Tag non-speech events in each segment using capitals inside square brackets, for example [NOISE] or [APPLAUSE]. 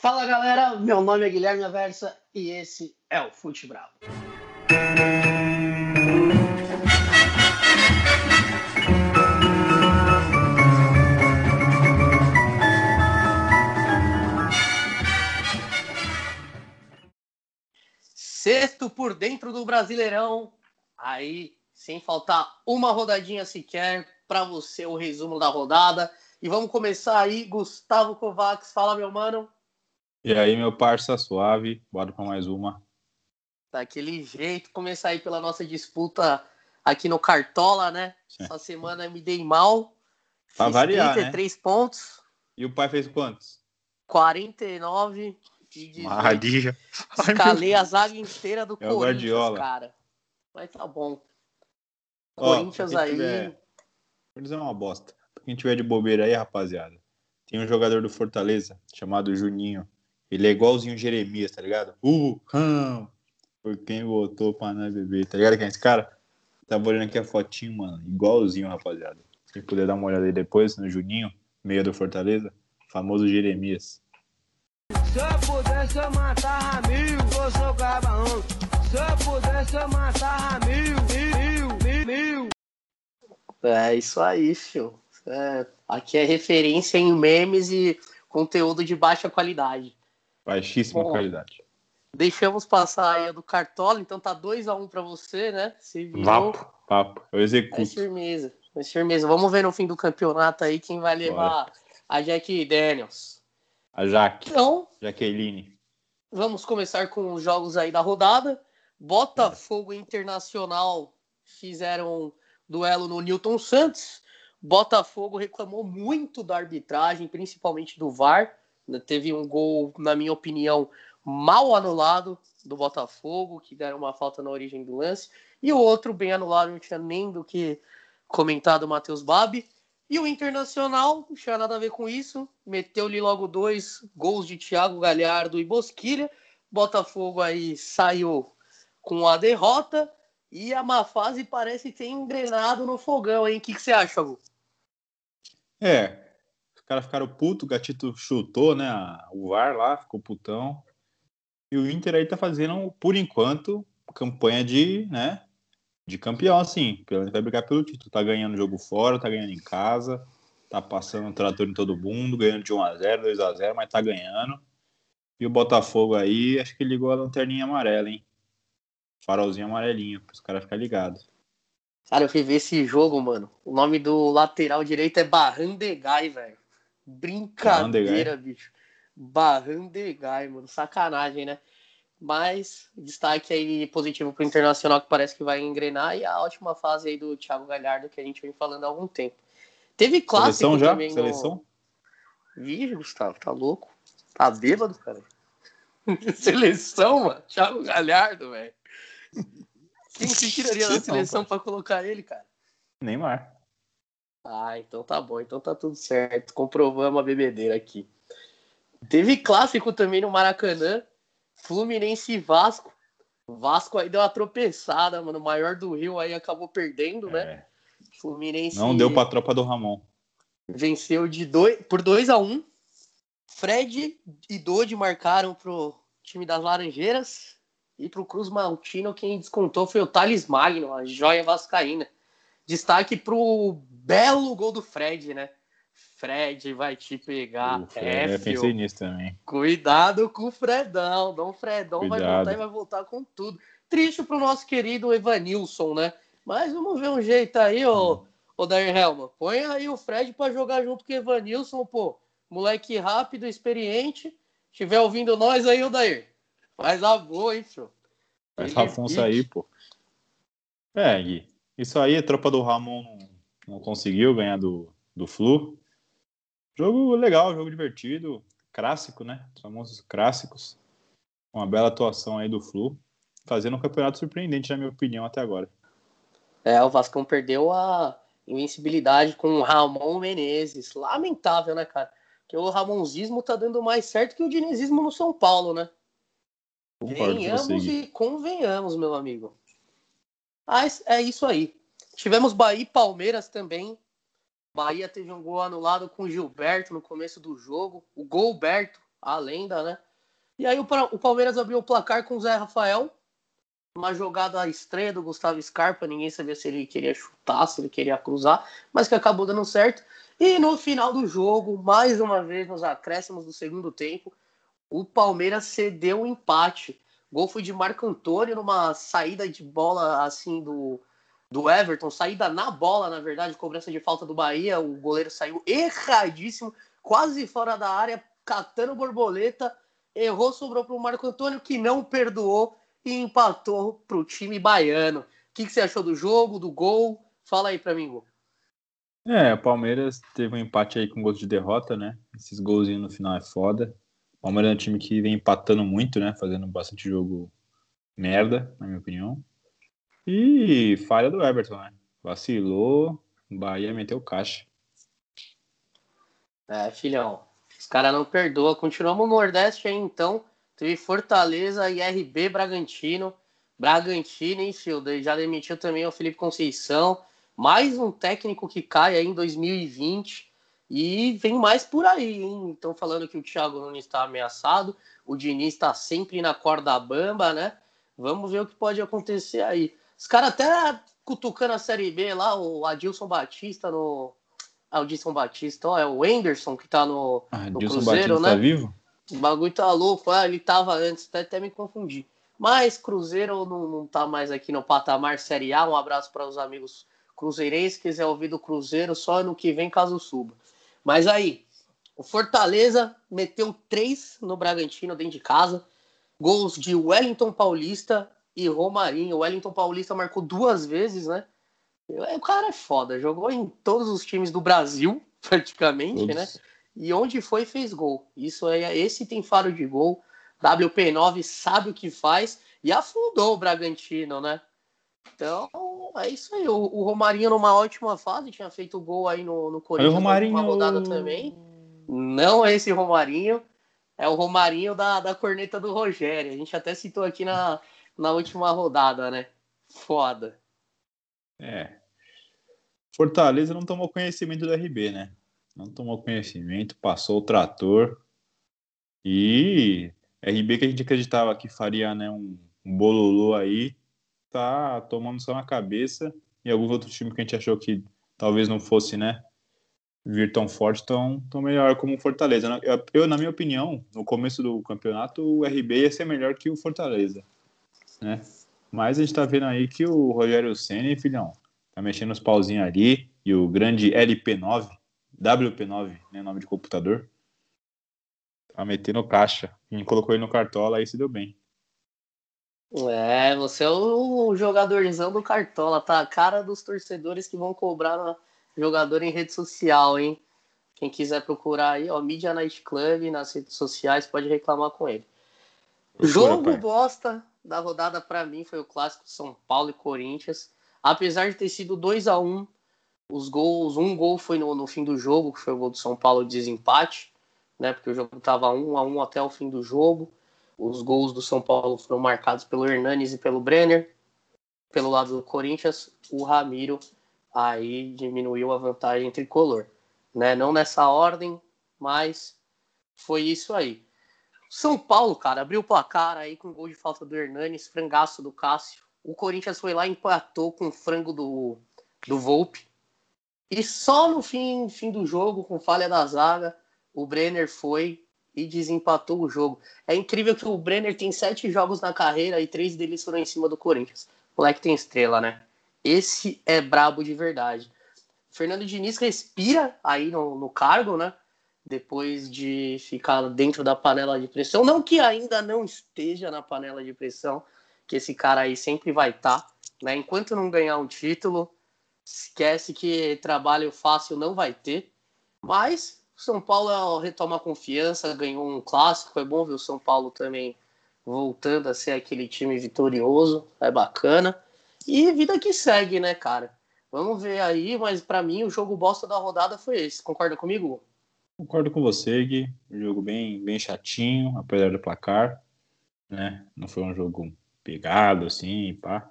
Fala galera, meu nome é Guilherme Aversa e esse é o Fute Bravo. Sexto por dentro do Brasileirão, aí sem faltar uma rodadinha sequer para você o resumo da rodada. E vamos começar aí, Gustavo Kovacs, fala meu mano. E aí, meu parça suave, bora para mais uma. Daquele jeito, começar aí pela nossa disputa aqui no Cartola, né? Essa semana me dei mal. Pra Fiz variar, 33 né? pontos. E o pai fez quantos? 49 e 18. Escalei a zaga inteira do é Corinthians, Guardiola. cara. Mas tá bom. Ó, Corinthians aí. Tiver... Corinthians é uma bosta. Pra quem tiver de bobeira aí, rapaziada. Tem um jogador do Fortaleza chamado Juninho. Ele é igualzinho o Jeremias, tá ligado? Uh, hum, por quem votou pra não beber, tá ligado quem é esse cara? Tá olhando aqui a fotinho, mano. Igualzinho, rapaziada. Se puder dar uma olhada aí depois no Juninho, meia do Fortaleza, famoso Jeremias. Se eu pudesse eu matar mil, eu sou cabarão. Se eu pudesse eu matar mil, mil, mil, mil. É isso aí, fio. É, aqui é referência em memes e conteúdo de baixa qualidade. Baixíssima Bom, qualidade. Deixamos passar aí a do Cartola, então tá 2x1 um para você, né? Você virou... Vapo, papo. Eu executo. É firmeza, é firmeza. Vamos ver no fim do campeonato aí quem vai levar Bora. a Jack Daniels. A Jaque. Então, Jaqueline. Vamos começar com os jogos aí da rodada. Botafogo Internacional fizeram duelo no Newton Santos. Botafogo reclamou muito da arbitragem, principalmente do VAR. Teve um gol, na minha opinião, mal anulado do Botafogo, que deram uma falta na origem do lance. E o outro bem anulado, não tinha nem do que comentado o Matheus Babi. E o Internacional, não tinha nada a ver com isso, meteu-lhe logo dois gols de Thiago Galhardo e Bosquilha. Botafogo aí saiu com a derrota e a má fase parece ter engrenado no fogão, hein? O que, que você acha, Gu? É, caras ficaram putos, o Gatito chutou, né? O VAR lá, ficou putão. E o Inter aí tá fazendo, por enquanto, campanha de, né? De campeão, assim. Menos vai brigar pelo título. Tá ganhando jogo fora, tá ganhando em casa, tá passando um trator em todo mundo, ganhando de 1x0, 2x0, mas tá ganhando. E o Botafogo aí, acho que ligou a lanterninha amarela, hein? Farolzinho amarelinho, os caras ficarem ligados. Cara, eu fui ver esse jogo, mano. O nome do lateral direito é Barrandegai, velho. Brincadeira, bicho. Barrandegai, mano. Sacanagem, né? Mas destaque aí positivo pro Internacional que parece que vai engrenar e a ótima fase aí do Thiago Galhardo que a gente vem falando há algum tempo. Teve clássico Seleção já? também Seleção? No... Vixe, Gustavo, tá louco? Tá bêbado, cara? [LAUGHS] Seleção, mano? Thiago Galhardo, velho. Quem se tiraria da seleção para colocar ele, cara? Neymar. Ah, então tá bom, então tá tudo certo. Comprovamos a bebedeira aqui. Teve clássico também no Maracanã, Fluminense e Vasco. Vasco aí deu uma tropeçada, mano. O maior do Rio aí acabou perdendo, né? É. Fluminense. Não deu pra tropa do Ramon. Venceu de dois, por 2 a 1 um. Fred e Dodi marcaram pro time das Laranjeiras. E para o Cruz Maltino, quem descontou foi o Thales Magno, a joia vascaína. Destaque para o belo gol do Fred, né? Fred vai te pegar. É, eu pensei nisso também. Cuidado com o Fredão. Dom Fredão Cuidado. vai voltar e vai voltar com tudo. Triste pro nosso querido Evanilson, né? Mas vamos ver um jeito aí, ô, hum. ô Dair Helma. Põe aí o Fred para jogar junto com o Evanilson, pô. Moleque rápido, experiente. Estiver ouvindo nós aí, ô Dair. Faz a boa, hein, senhor? Faz Afonso aí, pô. É, Gui. Isso aí, a tropa do Ramon não, não conseguiu ganhar do, do Flu. Jogo legal, jogo divertido. Clássico, né? Os famosos clássicos. Uma bela atuação aí do Flu. Fazendo um campeonato surpreendente, na minha opinião, até agora. É, o Vascão perdeu a invencibilidade com o Ramon Menezes. Lamentável, né, cara? Porque o Ramonzismo tá dando mais certo que o dinizismo no São Paulo, né? Venhamos e convenhamos, meu amigo. Ah, é isso aí. Tivemos Bahia e Palmeiras também. Bahia teve um gol anulado com Gilberto no começo do jogo. O Golberto, a lenda, né? E aí o, Palmeiras abriu o placar com o Zé Rafael, uma jogada estreia do Gustavo Scarpa, ninguém sabia se ele queria chutar, se ele queria cruzar, mas que acabou dando certo. E no final do jogo, mais uma vez nos acréscimos do segundo tempo, o Palmeiras cedeu o empate. Gol foi de Marco Antônio numa saída de bola assim do, do Everton, saída na bola, na verdade, cobrança de falta do Bahia. O goleiro saiu erradíssimo, quase fora da área, catando borboleta. Errou, sobrou para o Marco Antônio, que não perdoou e empatou para o time baiano. O que, que, você achou do jogo, do gol? Fala aí para mim, Gol. É, o Palmeiras teve um empate aí com gols de derrota, né? Esses golzinhos no final é foda. Palmeiras é um time que vem empatando muito, né? Fazendo bastante jogo merda, na minha opinião. E falha do Everton, né? Vacilou, Bahia meteu caixa. É, filhão. Os caras não perdoam. Continuamos no Nordeste aí, então. Teve Fortaleza e RB Bragantino. Bragantino, hein, Field? Já demitiu também o Felipe Conceição. Mais um técnico que cai aí em 2020. E vem mais por aí, hein? Estão falando que o Thiago Nunes está ameaçado, o Diniz está sempre na corda bamba, né? Vamos ver o que pode acontecer aí. Os caras até cutucando a Série B lá, o Adilson Batista no. O Adilson Batista, ó, é o Anderson que tá no, ah, no Cruzeiro, Batista né? Tá vivo? O bagulho tá louco, ah, ele tava antes, até, até me confundi. Mas Cruzeiro não, não tá mais aqui no patamar Série A. Um abraço para os amigos cruzeirenses. Quiser ouvir do Cruzeiro, só no que vem, caso suba. Mas aí, o Fortaleza meteu três no Bragantino dentro de casa. Gols de Wellington Paulista e Romarinho. O Wellington Paulista marcou duas vezes, né? O cara é foda, jogou em todos os times do Brasil, [LAUGHS] praticamente, né? E onde foi, fez gol. Isso é, esse tem faro de gol. WP9 sabe o que faz e afundou o Bragantino, né? Então, é isso aí. O, o, Romarinho numa ótima fase, tinha feito gol aí no, no Corinthians. Romarinho... Uma rodada também. Não é esse Romarinho, é o Romarinho da, da corneta do Rogério. A gente até citou aqui na, na última rodada, né? Foda. É. Fortaleza não tomou conhecimento do RB, né? Não tomou conhecimento, passou o trator. E RB que a gente acreditava que faria né, um, um bololô aí, tá tomando só na cabeça e alguns outros times que a gente achou que talvez não fosse, né, vir tão forte, estão tão melhor como o Fortaleza. Eu, eu, na minha opinião, no começo do campeonato, o RB ia ser melhor que o Fortaleza, né? Mas a gente tá vendo aí que o Rogério Senna, filhão, tá mexendo os pauzinhos ali, e o grande LP9, WP9, né, nome de computador, tá metendo caixa. Quem colocou ele no cartola aí se deu bem. É, você é o jogadorzão do Cartola, tá? A cara dos torcedores que vão cobrar jogador em rede social, hein? Quem quiser procurar aí, ó, Media Night Club nas redes sociais, pode reclamar com ele. Procura, Jogo pai. bosta da rodada para mim foi o clássico São Paulo e Corinthians. Apesar de ter sido 2 a 1 os gols, um gol foi no, no fim do jogo, que foi o gol do São Paulo de desempate, né? Porque o jogo tava 1 a 1 até o fim do jogo. Os gols do São Paulo foram marcados pelo Hernanes e pelo Brenner. Pelo lado do Corinthians, o Ramiro aí diminuiu a vantagem tricolor. Né? Não nessa ordem, mas foi isso aí. São Paulo, cara, abriu o placar aí com gol de falta do Hernanes, frangaço do Cássio. O Corinthians foi lá e empatou com o frango do, do Volpe. E só no fim, fim do jogo, com falha da zaga, o Brenner foi e desempatou o jogo. É incrível que o Brenner tem sete jogos na carreira e três deles foram em cima do Corinthians. O moleque tem estrela, né? Esse é brabo de verdade. Fernando Diniz respira aí no, no cargo, né? Depois de ficar dentro da panela de pressão. Não que ainda não esteja na panela de pressão, que esse cara aí sempre vai estar. Tá, né? Enquanto não ganhar um título, esquece que trabalho fácil não vai ter. Mas são Paulo retoma a confiança, ganhou um clássico. É bom ver o São Paulo também voltando a ser aquele time vitorioso. É bacana. E vida que segue, né, cara? Vamos ver aí, mas para mim o jogo bosta da rodada foi esse. Concorda comigo? Concordo com você, Gui. Um jogo bem, bem chatinho, apesar do placar. Né? Não foi um jogo pegado, assim, pá.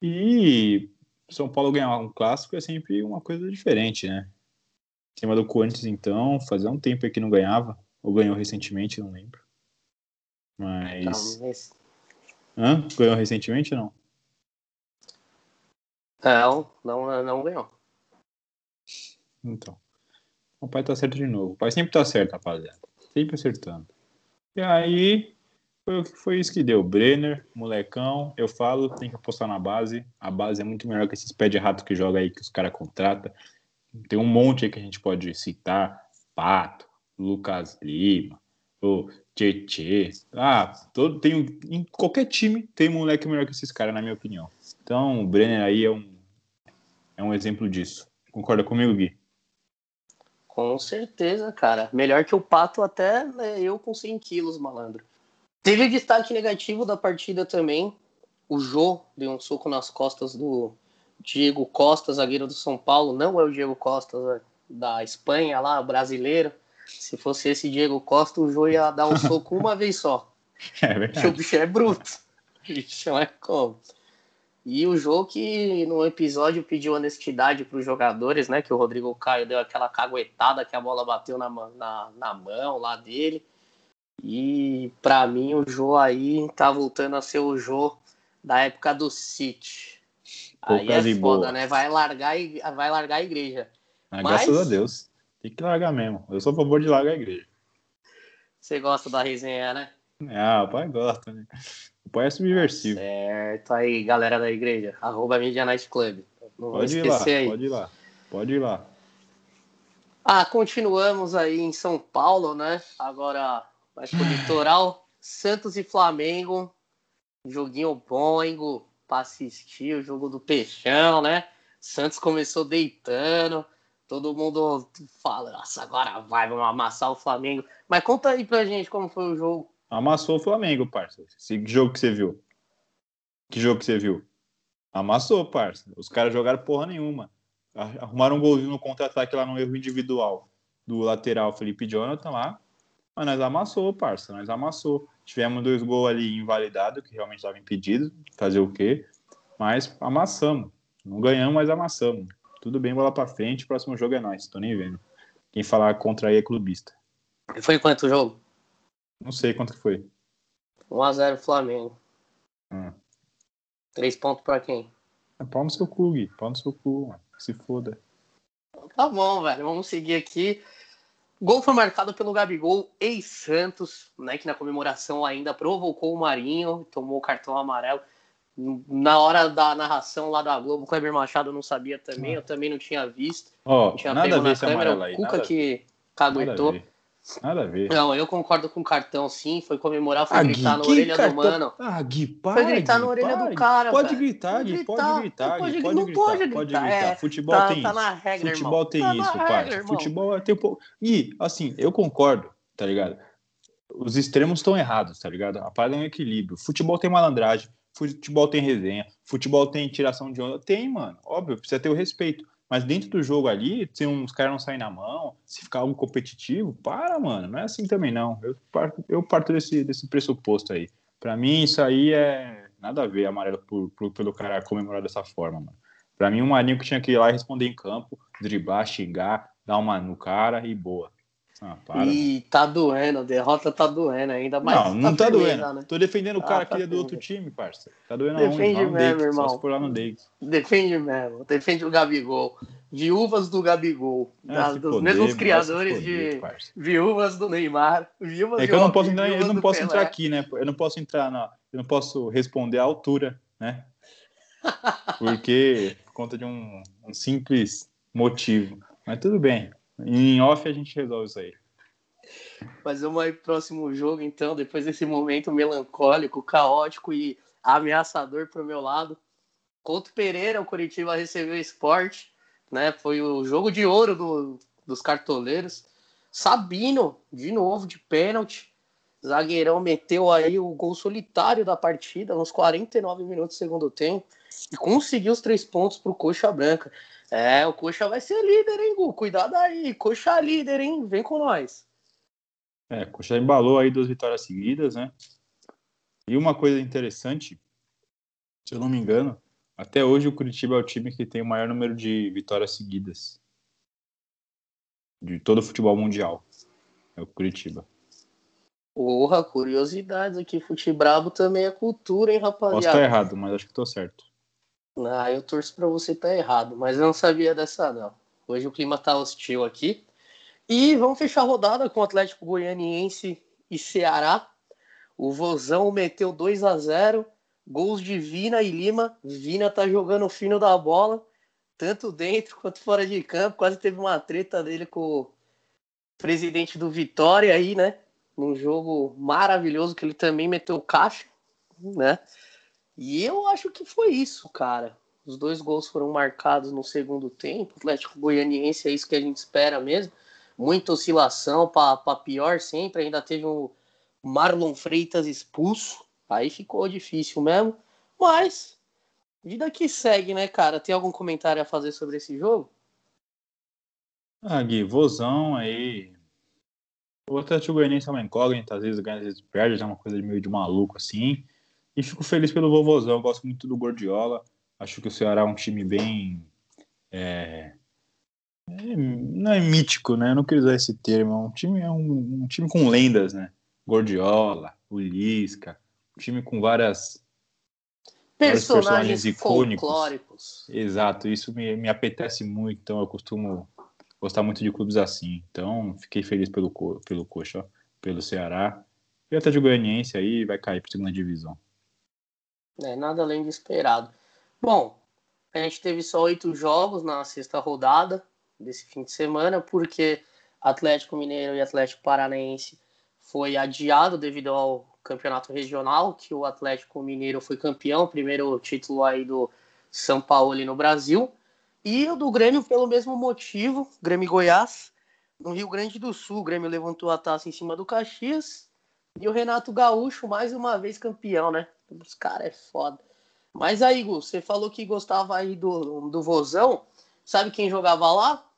E São Paulo ganhar um clássico é sempre uma coisa diferente, né? Cima do Corinthians, então, fazia um tempo que não ganhava. Ou ganhou recentemente, não lembro. Mas. Talvez. Hã? Ganhou recentemente ou não? Não, não, não ganhou. Então. O pai tá certo de novo. O pai sempre tá certo, rapaziada. Sempre acertando. E aí, foi, foi isso que deu. Brenner, molecão, eu falo, tem que apostar na base. A base é muito melhor que esses pé de rato que joga aí, que os caras contratam. Tem um monte aí que a gente pode citar. Pato, Lucas Lima, o Tietê. Ah, todo, tem, em qualquer time tem moleque melhor que esses caras, na minha opinião. Então, o Brenner aí é um, é um exemplo disso. Concorda comigo, Gui? Com certeza, cara. Melhor que o Pato até né, eu com 100 quilos, malandro. Teve destaque negativo da partida também. O Jô deu um soco nas costas do Diego Costa, zagueiro do São Paulo. Não é o Diego Costa da Espanha lá, brasileiro. Se fosse esse Diego Costa, o Jô ia dar um soco uma vez só. [LAUGHS] É verdade. o bicho é bruto. O bicho é como. E o jogo que no episódio pediu honestidade para os jogadores, né? Que o Rodrigo Caio deu aquela caguetada que a bola bateu na, na, na mão lá dele. E para mim o Jô aí tá voltando a ser o Jô da época do City. Aí Poucas é e foda, né? Vai largar, e- vai largar a igreja. Ah, Mas- Graças a Deus. Tem que largar mesmo. Eu sou a favor de largar a igreja. Você gosta da resenha, né? Ah, o pai gosta, né? O pai é subversivo. Certo aí, galera da igreja. Arroba Media Night Club. Não Pode ir lá, aí. pode ir lá. Pode ir lá. Ah, continuamos aí em São Paulo, né? Agora vai pro [SIGHS] litoral. Santos e Flamengo. Joguinho bom, hein, Gu? Pra assistir o jogo do Peixão, né? Santos começou deitando. Todo mundo fala, nossa, agora vai, vamos amassar o Flamengo. Mas conta aí pra gente como foi o jogo. Amassou o Flamengo, parça. Esse jogo que você viu. Que jogo que você viu? Amassou, parça. Os caras jogaram porra nenhuma. Arrumaram um golzinho no contra-ataque lá no erro individual do lateral Felipe Jonathan lá. Mas nós amassou, parça. Nós amassou. Tivemos dois gols ali invalidados, que realmente estava impedido. Fazer o quê? Mas amassamos. Não ganhamos, mas amassamos. Tudo bem, bola pra frente. Próximo jogo é nós. Tô nem vendo. Quem falar contra aí é clubista. Foi quanto o jogo? Não sei quanto que foi. 1x0 Flamengo. Hum. Três pontos pra quem? É pau no seu cu, Gui. Pau no seu cu, mano. Se foda. Tá bom, velho. Vamos seguir aqui. Gol foi marcado pelo Gabigol, ex-Santos, né? Que na comemoração ainda provocou o Marinho, tomou o cartão amarelo. Na hora da narração lá da Globo, o Kleber Machado não sabia também, eu também não tinha visto. Ó, Não tinha nada a pego ver na câmera, amarelo o aí. Cuca que caguetou. Nada a ver. Não, eu concordo com o cartão, sim. Foi comemorar, foi Ah, gritar Gui, na orelha cartão- do mano. Ah, Gui, para, Foi gritar Gui, na orelha para, do cara, Pode gritar, Pode Gui, gritar, pode gritar, não Gui, pode- pode não gritar, pode pode gritar, gritar. é. Futebol Tá, tem tá isso. regra, Futebol tem Tá isso, regra, irmão. Futebol tem um pouco. Gui, assim, eu concordo, tá ligado? Os extremos estão errados, tá ligado? A parada é um equilíbrio. Futebol tem malandragem, futebol tem resenha, futebol tem tiração de onda. Tem, mano. Óbvio, precisa ter o respeito. Mas dentro do jogo ali, se uns caras não saem na mão, se ficar algo competitivo, para, mano. Não é assim também, não. Eu parto, eu parto desse, desse pressuposto aí. Pra mim, isso aí é nada a ver amarelo por, por- pelo cara comemorar dessa forma, mano. Pra mim, o Marinho que tinha que ir lá e responder em campo, driblar, xingar, dar uma no cara e boa. Ah. E tá doendo, a derrota tá doendo ainda. Mas não, não tá firmeza, doendo. né? Tô defendendo o Ah, cara tá que é do outro time, parça. Tá doendo Defende aonde? Mesmo, Davis, irmão. Só for lá no Davis. Defende mesmo, defende o Gabigol. Viúvas do Gabigol. Ah, se dos foder, mesmos criadores se foder, de parça. viúvas do Neymar. Viúvas É que eu não posso entrar, eu não posso entrar aqui, né? Eu não posso entrar na, eu não posso responder à altura, né? [LAUGHS] Porque por conta de um, um simples motivo. Mas tudo bem. Em off a gente resolve isso aí. Mas vamos aí pro próximo jogo, então, depois desse momento melancólico, caótico e ameaçador pro meu lado. Contra o Pereira, o Curitiba recebeu esporte, né? Foi o jogo de ouro do- dos cartoleiros. Sabino, de novo, de pênalti. Zagueirão meteu aí o gol solitário da partida, nos 49 minutos do segundo tempo, e conseguiu os três pontos pro Coxa Branca. É, o Coxa vai ser líder, hein, Gu? Cuidado aí, Coxa líder, hein? Vem com nós. É, Coxa embalou aí duas vitórias seguidas, né? E uma coisa interessante, se eu não me engano, até hoje o Curitiba é o time que tem o maior número de vitórias seguidas de todo o futebol mundial. É o Curitiba. Porra, curiosidades aqui. Futebrabo também é cultura, hein, rapaziada? Posso estar errado, mas acho que tô certo. Ah, eu torço pra você estar errado, mas eu não sabia dessa, não. Hoje o clima tá hostil aqui. E vamos fechar a rodada com o Atlético Goianiense e Ceará. O Vozão meteu 2 a 0 gols de Vina e Lima. Vina tá jogando o fino da bola, tanto dentro quanto fora de campo. Quase teve uma treta dele com o presidente do Vitória aí, né? Num jogo maravilhoso que ele também meteu caixa, né? E eu acho que foi isso, cara. Os dois gols foram marcados no segundo tempo. O Atlético Goianiense é isso que a gente espera mesmo. Muita oscilação para pior sempre. Ainda teve um Marlon Freitas expulso. Aí ficou difícil mesmo. Mas, vida que segue, né, cara? Tem algum comentário a fazer sobre esse jogo? Ah, Gui, vozão aí. O Atlético Goianiense é uma incógnita, às vezes ganha, às vezes perde, é uma coisa meio de maluco assim. E fico feliz pelo vovozão, eu gosto muito do Gordiola. Acho que o Ceará é um time bem. É, é, não é mítico, né? Eu não queria usar esse termo. É um time, é um, um time com lendas, né? Gordiola, o Lisca, um time com várias personagens, personagens icônicos. Exato, isso me, me apetece muito, então eu costumo gostar muito de clubes assim. Então, fiquei feliz pelo, pelo Coxa, pelo Ceará. E até de Goianiense aí vai cair para segunda divisão. É, nada além de esperado. Bom, a gente teve só oito jogos na sexta rodada desse fim de semana, porque Atlético Mineiro e Atlético Paranaense foi adiado devido ao campeonato regional, que o Atlético Mineiro foi campeão, primeiro título aí do São Paulo no Brasil, e o do Grêmio pelo mesmo motivo, Grêmio Goiás, no Rio Grande do Sul, o Grêmio levantou a taça em cima do Caxias, e o Renato Gaúcho mais uma vez campeão, né? Os caras é foda. Mas aí, Gu, você falou que gostava aí do, do Vozão. Sabe quem jogava lá?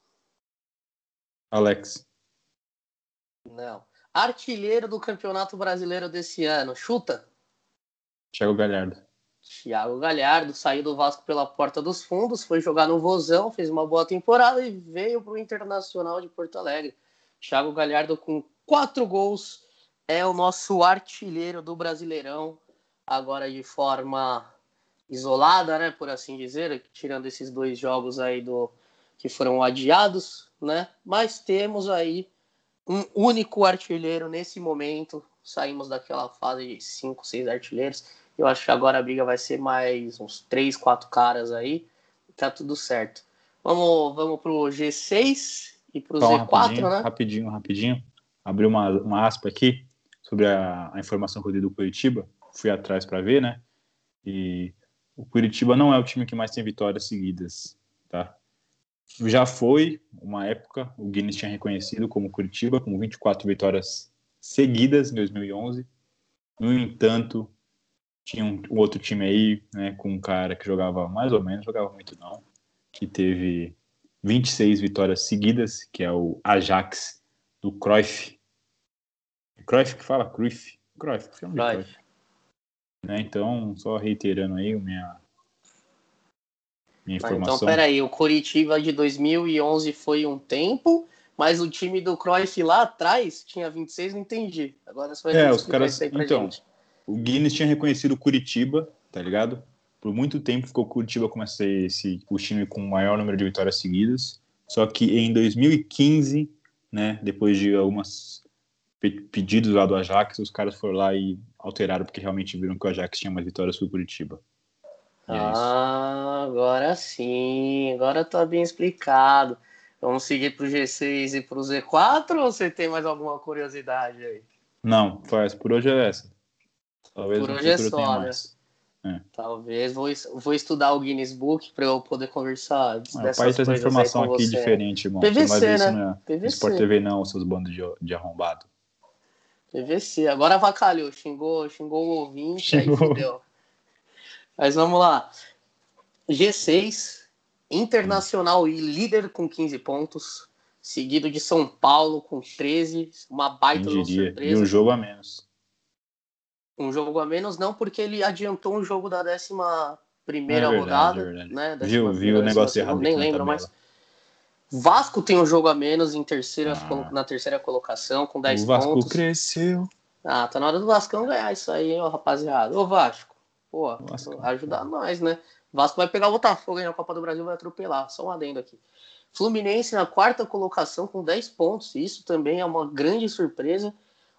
Alex. Não. Artilheiro do Campeonato Brasileiro desse ano. Chuta. Thiago Galhardo. Thiago Galhardo saiu do Vasco pela porta dos fundos, foi jogar no Vozão, fez uma boa temporada e veio para o Internacional de Porto Alegre. Thiago Galhardo com quatro gols é o nosso artilheiro do Brasileirão agora de forma isolada, né, por assim dizer, tirando esses dois jogos aí do que foram adiados, né? Mas temos aí um único artilheiro nesse momento. Saímos daquela fase de cinco, seis artilheiros. Eu acho que agora a briga vai ser mais uns três, quatro caras aí. Tá tudo certo. Vamos, vamos pro G6 e pro então, Z4, rapidinho, né? Rapidinho, rapidinho. Abri uma, uma aspa aqui sobre a, a informação que eu dei do Curitiba fui atrás para ver, né? E o Curitiba não é o time que mais tem vitórias seguidas, tá? Já foi uma época, o Guinness tinha reconhecido como Curitiba, com 24 vitórias seguidas em 2011. No entanto, tinha um, um, outro time aí, né, com um cara que jogava mais ou menos, jogava muito não, que teve 26 vitórias seguidas, que é o Ajax do Cruyff. Cruyff que fala? Cruyff. Cruyff, Cruyff. Cruyff. Né? Então, só reiterando aí minha, minha então, informação. Então, peraí, o Curitiba de 2011 foi um tempo, mas o time do Cruyff lá atrás tinha 26, não entendi. Agora você vai é, os caras, então, gente. O Guinness tinha reconhecido o Curitiba, tá ligado? Por muito tempo ficou o Curitiba como esse, esse, o time com o maior número de vitórias seguidas. Só que em 2015, né, depois de algumas pedidos lá do Ajax, os caras foram lá e alteraram porque realmente viram que o Ajax tinha mais vitórias que o Curitiba. E é ah, é agora sim, agora tá bem explicado. Vamos seguir pro G6 e pro Z4 ou você tem mais alguma curiosidade aí? Não, faz, por hoje é essa. Talvez por hoje é só, né? É. Talvez vou, vou estudar o Guinness Book para eu poder conversar ah, dessas pai traz informação aqui você. diferente, irmão. PVC, né? PVC. Sport TV não, seus bandos de, de arrombado. PVC. Agora avacalhou, xingou, xingou o ouvinte, xingou. aí fudeu. Mas vamos lá. G6, Internacional e líder com 15 pontos, seguido de São Paulo com 13, uma baita surpresa. E um jogo a menos. Um jogo a menos, não, porque ele adiantou um jogo da décima primeira é verdade, rodada, é né? Décima viu, viu o negócio errado. Nem lembro mais. Vasco tem um jogo a menos em terceira, ah. na terceira colocação, com 10 pontos. O Vasco cresceu. Ah, tá na hora do Vascão ganhar isso aí, ó, rapaziada. Ô, Vasco, pô, Vasco. ajudar nós, né? Vasco vai pegar o Botafogo aí na Copa do Brasil vai atropelar. Só um adendo aqui. Fluminense na quarta colocação com 10 pontos. Isso também é uma grande surpresa.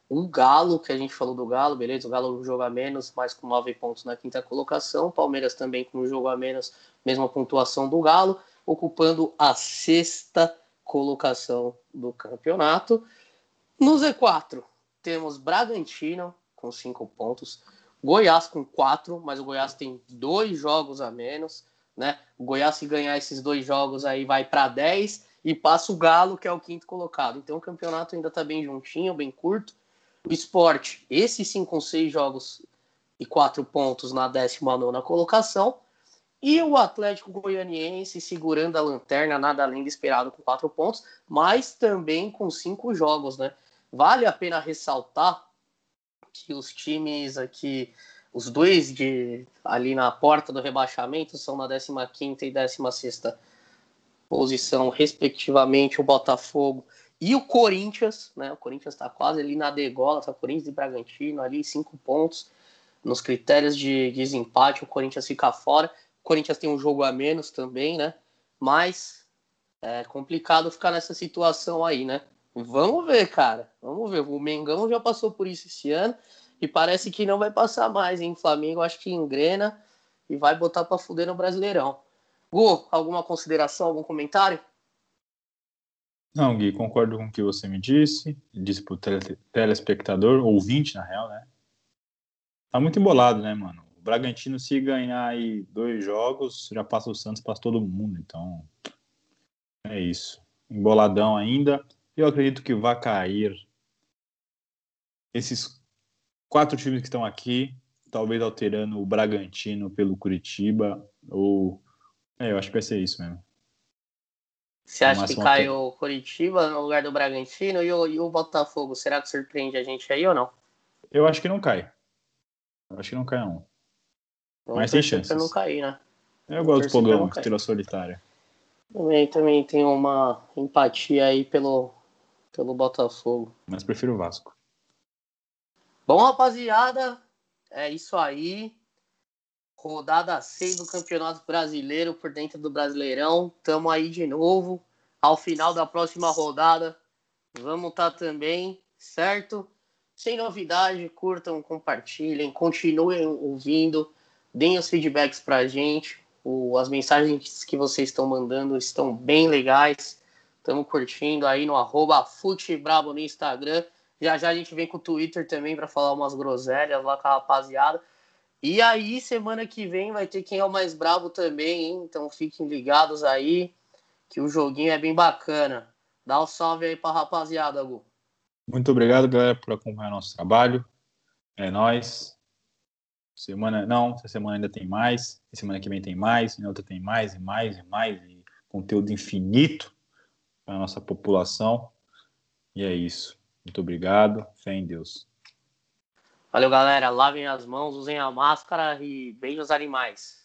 O Galo, que a gente falou do Galo, beleza? O Galo joga menos, mas com 9 pontos na quinta colocação. Palmeiras também com um jogo a menos, mesma pontuação do Galo, ocupando a sexta colocação do campeonato. No Z4, temos Bragantino com 5 pontos, Goiás com 4, mas o Goiás tem dois jogos a menos. Né? O Goiás, se ganhar esses dois jogos aí, vai para 10 e passa o Galo, que é o quinto colocado. Então o campeonato ainda está bem juntinho, bem curto. O esporte, esses sim com seis jogos e quatro pontos na 19 colocação. E o Atlético Goianiense segurando a lanterna, nada além de esperado com quatro pontos, mas também com cinco jogos, né? Vale a pena ressaltar que os times aqui, os dois de ali na porta do rebaixamento, são na 15 e 16 posição, respectivamente, o Botafogo e o Corinthians, né? O Corinthians está quase ali na degola, tá Corinthians e Bragantino ali, cinco pontos. Nos critérios de desempate, o Corinthians fica fora. Corinthians tem um jogo a menos também, né? Mas é complicado ficar nessa situação aí, né? Vamos ver, cara. Vamos ver. O Mengão já passou por isso esse ano e parece que não vai passar mais, hein? Flamengo acho que engrena e vai botar para fuder no Brasileirão. Gu, alguma consideração, algum comentário? Não, Gui, concordo com o que você me disse. Disse pro tele telespectador, ouvinte, na real, né? Tá muito embolado, né, mano? O Bragantino, se ganhar aí dois jogos, já passa o Santos, passa todo mundo. Então, é isso. Emboladão ainda. Eu acredito que vai cair esses quatro times que estão aqui, talvez alterando o Bragantino pelo Curitiba, ou. É, eu acho que vai ser isso mesmo. Você acha que cai o Curitiba no lugar do Bragantino e o, e o Botafogo? Será que surpreende a gente aí ou não? Eu acho que não cai. Eu acho que não cai, não. Vamos Mas tem chance. Pra não cair, né? Eu gosto do Pogão, estrela solitária. Também, também tenho uma empatia aí pelo, pelo Botafogo. Mas prefiro o Vasco. Bom, rapaziada, é isso aí rodada 6 do Campeonato Brasileiro por dentro do Brasileirão. Tamo aí de novo. Ao final da próxima rodada, vamos estar tá também, certo? Sem novidade, curtam, compartilhem, continuem ouvindo, deem os feedbacks pra gente. O, as mensagens que vocês estão mandando estão bem legais. Estamos curtindo aí no arroba Futebrabo no Instagram. Já já a gente vem com o Twitter também para falar umas groselhas lá com a rapaziada. E aí, semana que vem vai ter quem é o mais bravo também, hein? Então fiquem ligados aí, que o joguinho é bem bacana. Dá um salve aí pra rapaziada, Gu. Muito obrigado, galera, por acompanhar nosso trabalho. É nós. Semana não, essa semana ainda tem mais. Semana que vem tem mais, na outra tem mais e mais e mais e conteúdo infinito para a nossa população. E é isso. Muito obrigado. Fé em Deus. Valeu, galera. Lavem as mãos, usem a máscara e beijos animais.